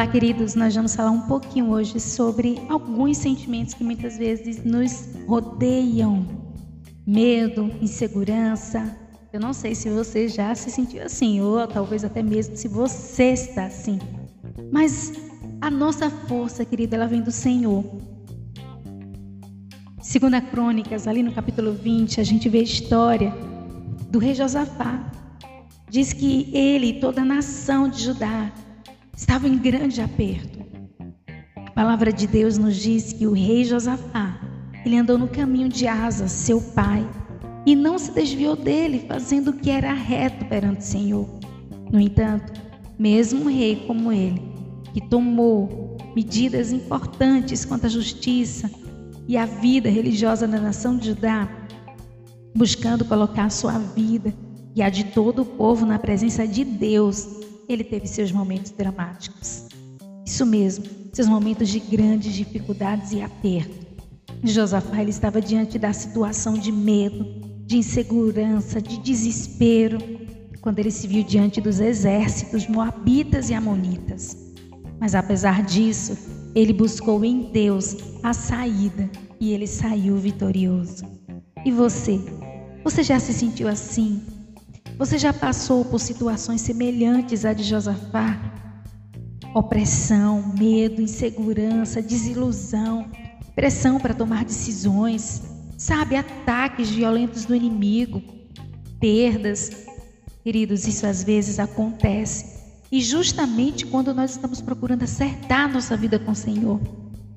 Olá, queridos. Nós vamos falar um pouquinho hoje sobre alguns sentimentos que muitas vezes nos rodeiam: medo, insegurança. Eu não sei se você já se sentiu assim, ou talvez até mesmo se você está assim. Mas a nossa força, querida, ela vem do Senhor. Segunda Crônicas, ali no capítulo 20, a gente vê a história do rei Josafá. Diz que ele e toda a nação de Judá estava em grande aperto. A palavra de Deus nos diz que o rei Josafá, ele andou no caminho de Asa, seu pai, e não se desviou dele, fazendo o que era reto perante o Senhor. No entanto, mesmo um rei como ele, que tomou medidas importantes quanto à justiça e a vida religiosa da nação de Judá, buscando colocar sua vida e a de todo o povo na presença de Deus, ele teve seus momentos dramáticos. Isso mesmo, seus momentos de grandes dificuldades e aperto. Josafá ele estava diante da situação de medo, de insegurança, de desespero, quando ele se viu diante dos exércitos moabitas e amonitas. Mas apesar disso, ele buscou em Deus a saída e ele saiu vitorioso. E você? Você já se sentiu assim? Você já passou por situações semelhantes à de Josafá? Opressão, medo, insegurança, desilusão, pressão para tomar decisões, sabe, ataques violentos do inimigo, perdas. Queridos, isso às vezes acontece. E justamente quando nós estamos procurando acertar nossa vida com o Senhor,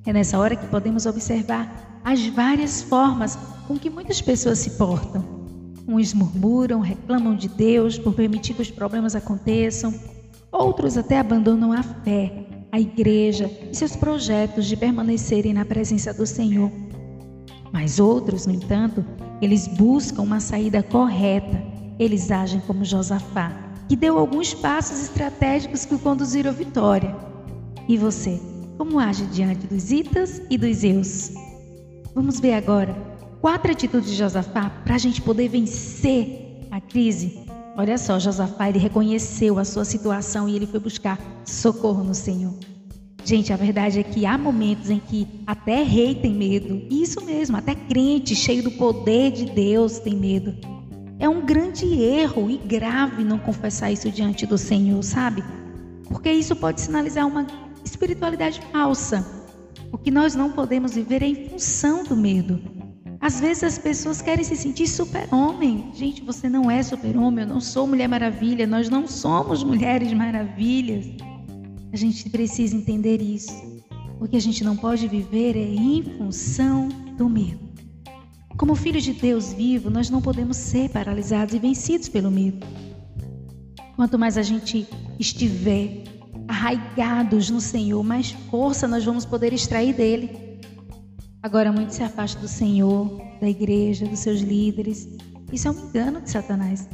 é nessa hora que podemos observar as várias formas com que muitas pessoas se portam. Uns murmuram, reclamam de Deus por permitir que os problemas aconteçam. Outros até abandonam a fé, a igreja e seus projetos de permanecerem na presença do Senhor. Mas outros, no entanto, eles buscam uma saída correta. Eles agem como Josafá, que deu alguns passos estratégicos que o conduziram à vitória. E você, como age diante dos itas e dos eus? Vamos ver agora quatro atitudes de Josafá para a gente poder vencer a crise. Olha só, Josafá ele reconheceu a sua situação e ele foi buscar socorro no Senhor. Gente, a verdade é que há momentos em que até rei tem medo. Isso mesmo, até crente cheio do poder de Deus tem medo. É um grande erro e grave não confessar isso diante do Senhor, sabe? Porque isso pode sinalizar uma espiritualidade falsa. O que nós não podemos viver é em função do medo. Às vezes as pessoas querem se sentir super-homem. Gente, você não é super-homem, eu não sou Mulher Maravilha, nós não somos Mulheres Maravilhas. A gente precisa entender isso. O que a gente não pode viver é em função do medo. Como filhos de Deus vivo, nós não podemos ser paralisados e vencidos pelo medo. Quanto mais a gente estiver arraigados no Senhor, mais força nós vamos poder extrair dele. Agora muito se afasta do Senhor, da igreja, dos seus líderes. Isso é um engano de Satanás.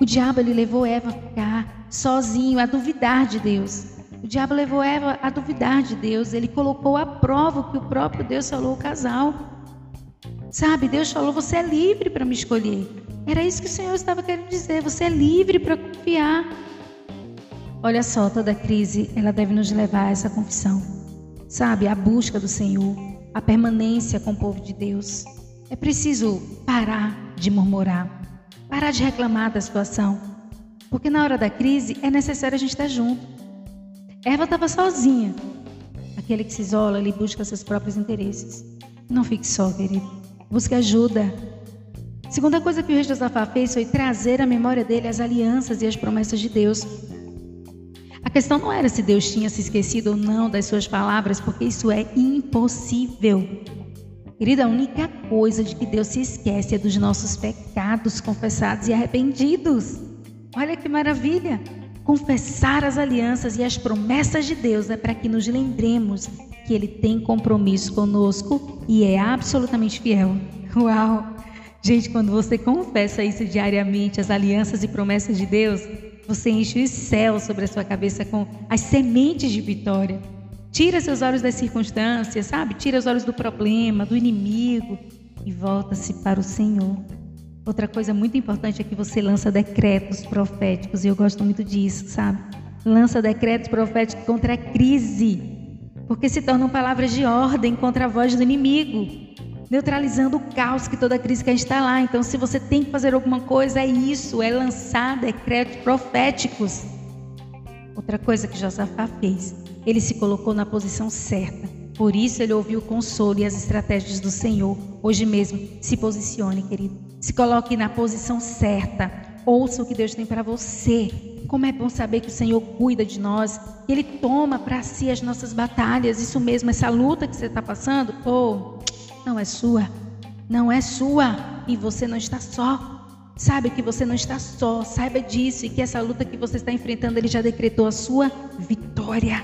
O diabo ele levou Eva a ficar sozinho, a duvidar de Deus. O diabo levou Eva a duvidar de Deus. Ele colocou à prova o que o próprio Deus falou ao casal. Sabe, Deus falou: você é livre para me escolher. Era isso que o Senhor estava querendo dizer. Você é livre para confiar. Olha só, toda crise ela deve nos levar a essa confissão. Sabe, a busca do Senhor a permanência com o povo de Deus. É preciso parar de murmurar, parar de reclamar da situação, porque na hora da crise é necessário a gente estar junto. Eva estava sozinha. Aquele que se isola, ele busca seus próprios interesses. Não fique só, querido. Busque ajuda. Segunda coisa que o rei Josafá fez foi trazer à memória dele as alianças e as promessas de Deus. A questão não era se Deus tinha se esquecido ou não das suas palavras, porque isso é impossível. Querida, a única coisa de que Deus se esquece é dos nossos pecados confessados e arrependidos. Olha que maravilha! Confessar as alianças e as promessas de Deus é para que nos lembremos que Ele tem compromisso conosco e é absolutamente fiel. Uau! Gente, quando você confessa isso diariamente, as alianças e promessas de Deus, você enche os céus sobre a sua cabeça com as sementes de vitória. Tira seus olhos das circunstâncias, sabe? Tira os olhos do problema, do inimigo e volta-se para o Senhor. Outra coisa muito importante é que você lança decretos proféticos e eu gosto muito disso, sabe? lança decretos proféticos contra a crise, porque se tornam palavras de ordem contra a voz do inimigo, neutralizando o caos que toda crise quer instalar. Então, se você tem que fazer alguma coisa, é isso, é lançar decretos proféticos. Outra coisa que Josafá fez, ele se colocou na posição certa. Por isso ele ouviu o consolo e as estratégias do Senhor. Hoje mesmo, se posicione, querido. Se coloque na posição certa. Ouça o que Deus tem para você. Como é bom saber que o Senhor cuida de nós, que Ele toma para si as nossas batalhas. Isso mesmo, essa luta que você está passando, oh, não é sua. Não é sua. E você não está só. Sabe que você não está só, saiba disso e que essa luta que você está enfrentando, Ele já decretou a sua vitória.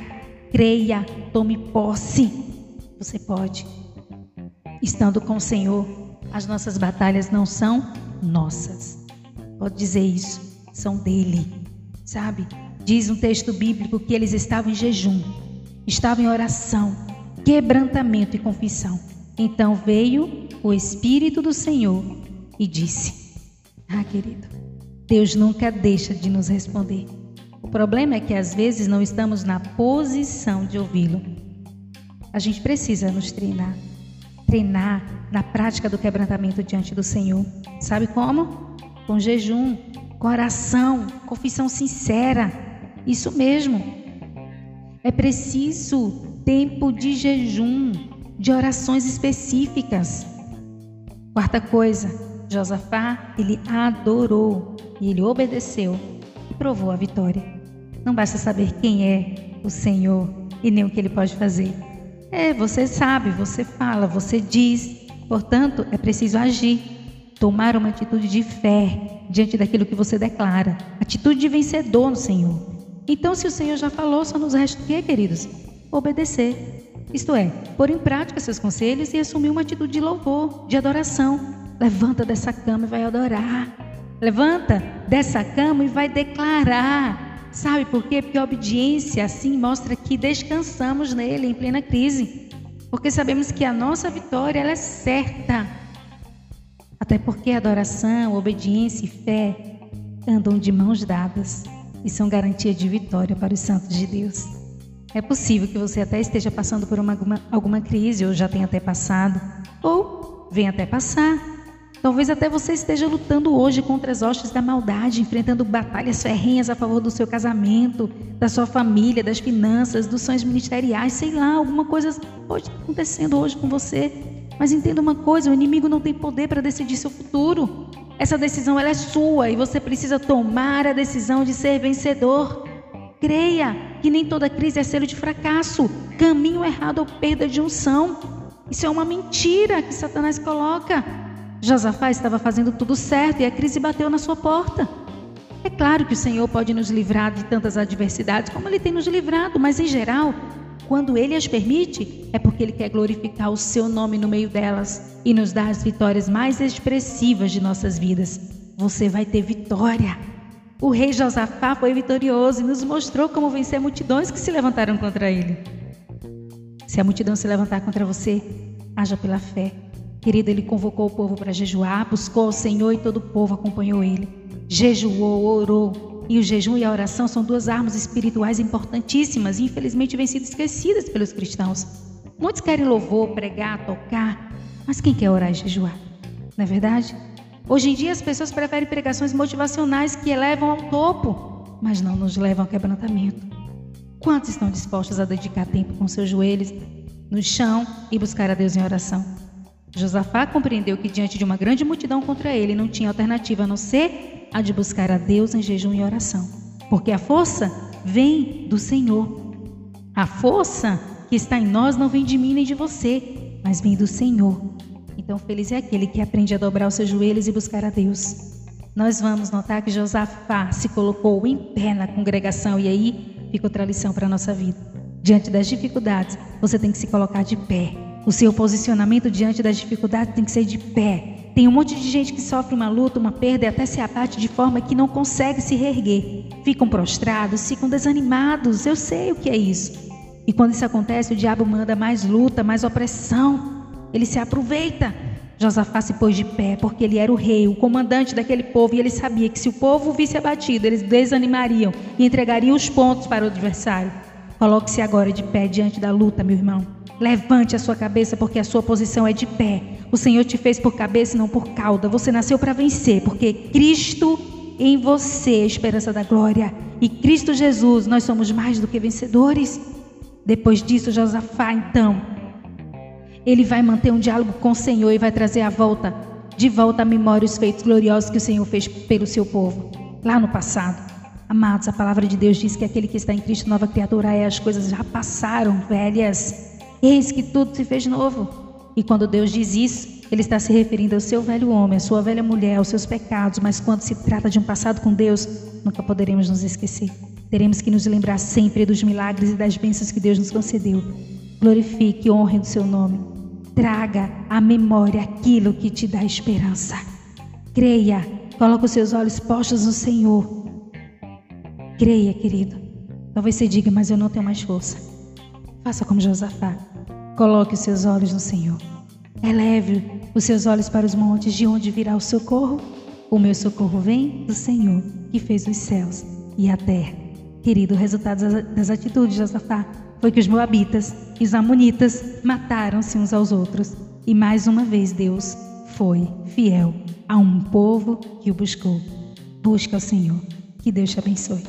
Creia, tome posse. Você pode. Estando com o Senhor, as nossas batalhas não são nossas. Pode dizer isso, são dele. Sabe? Diz um texto bíblico que eles estavam em jejum, estavam em oração, quebrantamento e confissão. Então veio o Espírito do Senhor e disse: ah, querido, Deus nunca deixa de nos responder. O problema é que às vezes não estamos na posição de ouvi-lo. A gente precisa nos treinar. Treinar na prática do quebrantamento diante do Senhor. Sabe como? Com jejum, com oração, confissão sincera. Isso mesmo. É preciso tempo de jejum, de orações específicas. Quarta coisa, Josafá, ele adorou e ele obedeceu e provou a vitória. Não basta saber quem é o Senhor e nem o que ele pode fazer. É, você sabe, você fala, você diz. Portanto, é preciso agir, tomar uma atitude de fé diante daquilo que você declara, atitude de vencedor no Senhor. Então, se o Senhor já falou, só nos resta o quê, queridos? Obedecer. Isto é, pôr em prática seus conselhos e assumir uma atitude de louvor, de adoração, Levanta dessa cama e vai adorar. Levanta dessa cama e vai declarar. Sabe por quê? Porque a obediência assim mostra que descansamos nele em plena crise. Porque sabemos que a nossa vitória ela é certa. Até porque adoração, obediência e fé andam de mãos dadas e são garantia de vitória para os santos de Deus. É possível que você até esteja passando por uma, alguma, alguma crise, ou já tenha até passado, ou venha até passar. Talvez até você esteja lutando hoje contra as hostes da maldade, enfrentando batalhas ferrenhas a favor do seu casamento, da sua família, das finanças, dos sonhos ministeriais, sei lá, alguma coisa pode estar acontecendo hoje com você. Mas entenda uma coisa, o inimigo não tem poder para decidir seu futuro. Essa decisão é sua e você precisa tomar a decisão de ser vencedor. Creia que nem toda crise é selo de fracasso, caminho errado ou perda de unção. Isso é uma mentira que Satanás coloca. Josafá estava fazendo tudo certo e a crise bateu na sua porta. É claro que o Senhor pode nos livrar de tantas adversidades como Ele tem nos livrado, mas em geral, quando Ele as permite, é porque Ele quer glorificar o Seu nome no meio delas e nos dar as vitórias mais expressivas de nossas vidas. Você vai ter vitória. O rei Josafá foi vitorioso e nos mostrou como vencer multidões que se levantaram contra ele. Se a multidão se levantar contra você, haja pela fé Querido, ele convocou o povo para jejuar, buscou o Senhor e todo o povo acompanhou ele. Jejuou, orou. E o jejum e a oração são duas armas espirituais importantíssimas e infelizmente vêm sido esquecidas pelos cristãos. Muitos querem louvor, pregar, tocar, mas quem quer orar e jejuar? Não é verdade? Hoje em dia as pessoas preferem pregações motivacionais que elevam ao topo, mas não nos levam ao quebrantamento. Quantos estão dispostos a dedicar tempo com seus joelhos no chão e buscar a Deus em oração? Josafá compreendeu que diante de uma grande multidão contra ele não tinha alternativa a não ser a de buscar a Deus em jejum e oração, porque a força vem do Senhor. A força que está em nós não vem de mim nem de você, mas vem do Senhor. Então, feliz é aquele que aprende a dobrar os seus joelhos e buscar a Deus. Nós vamos notar que Josafá se colocou em pé na congregação, e aí fica outra lição para a nossa vida. Diante das dificuldades, você tem que se colocar de pé o seu posicionamento diante das dificuldades tem que ser de pé. Tem um monte de gente que sofre uma luta, uma perda e até se abate de forma que não consegue se reerguer. Ficam prostrados, ficam desanimados. Eu sei o que é isso. E quando isso acontece, o diabo manda mais luta, mais opressão. Ele se aproveita. Josafá se pôs de pé, porque ele era o rei, o comandante daquele povo, e ele sabia que se o povo visse abatido, eles desanimariam e entregariam os pontos para o adversário. Coloque-se agora de pé diante da luta, meu irmão. Levante a sua cabeça, porque a sua posição é de pé. O Senhor te fez por cabeça e não por cauda. Você nasceu para vencer, porque Cristo em você é esperança da glória. E Cristo Jesus, nós somos mais do que vencedores. Depois disso, Josafá, então, ele vai manter um diálogo com o Senhor e vai trazer a volta, de volta à memória os feitos gloriosos que o Senhor fez pelo seu povo, lá no passado. Amados, a palavra de Deus diz que aquele que está em Cristo, nova criatura é, as coisas já passaram, velhas. Eis que tudo se fez novo. E quando Deus diz isso, Ele está se referindo ao seu velho homem, à sua velha mulher, aos seus pecados, mas quando se trata de um passado com Deus, nunca poderemos nos esquecer. Teremos que nos lembrar sempre dos milagres e das bênçãos que Deus nos concedeu. Glorifique e honre do seu nome. Traga à memória aquilo que te dá esperança. Creia, coloque os seus olhos postos no Senhor. Creia, querido. Talvez você diga, mas eu não tenho mais força. Faça como Josafá. Coloque os seus olhos no Senhor. Eleve os seus olhos para os montes, de onde virá o socorro. O meu socorro vem do Senhor, que fez os céus e a terra. Querido, o resultado das atitudes de Josafá foi que os moabitas e os amonitas mataram-se uns aos outros. E mais uma vez Deus foi fiel a um povo que o buscou. Busca o Senhor. Que Deus te abençoe.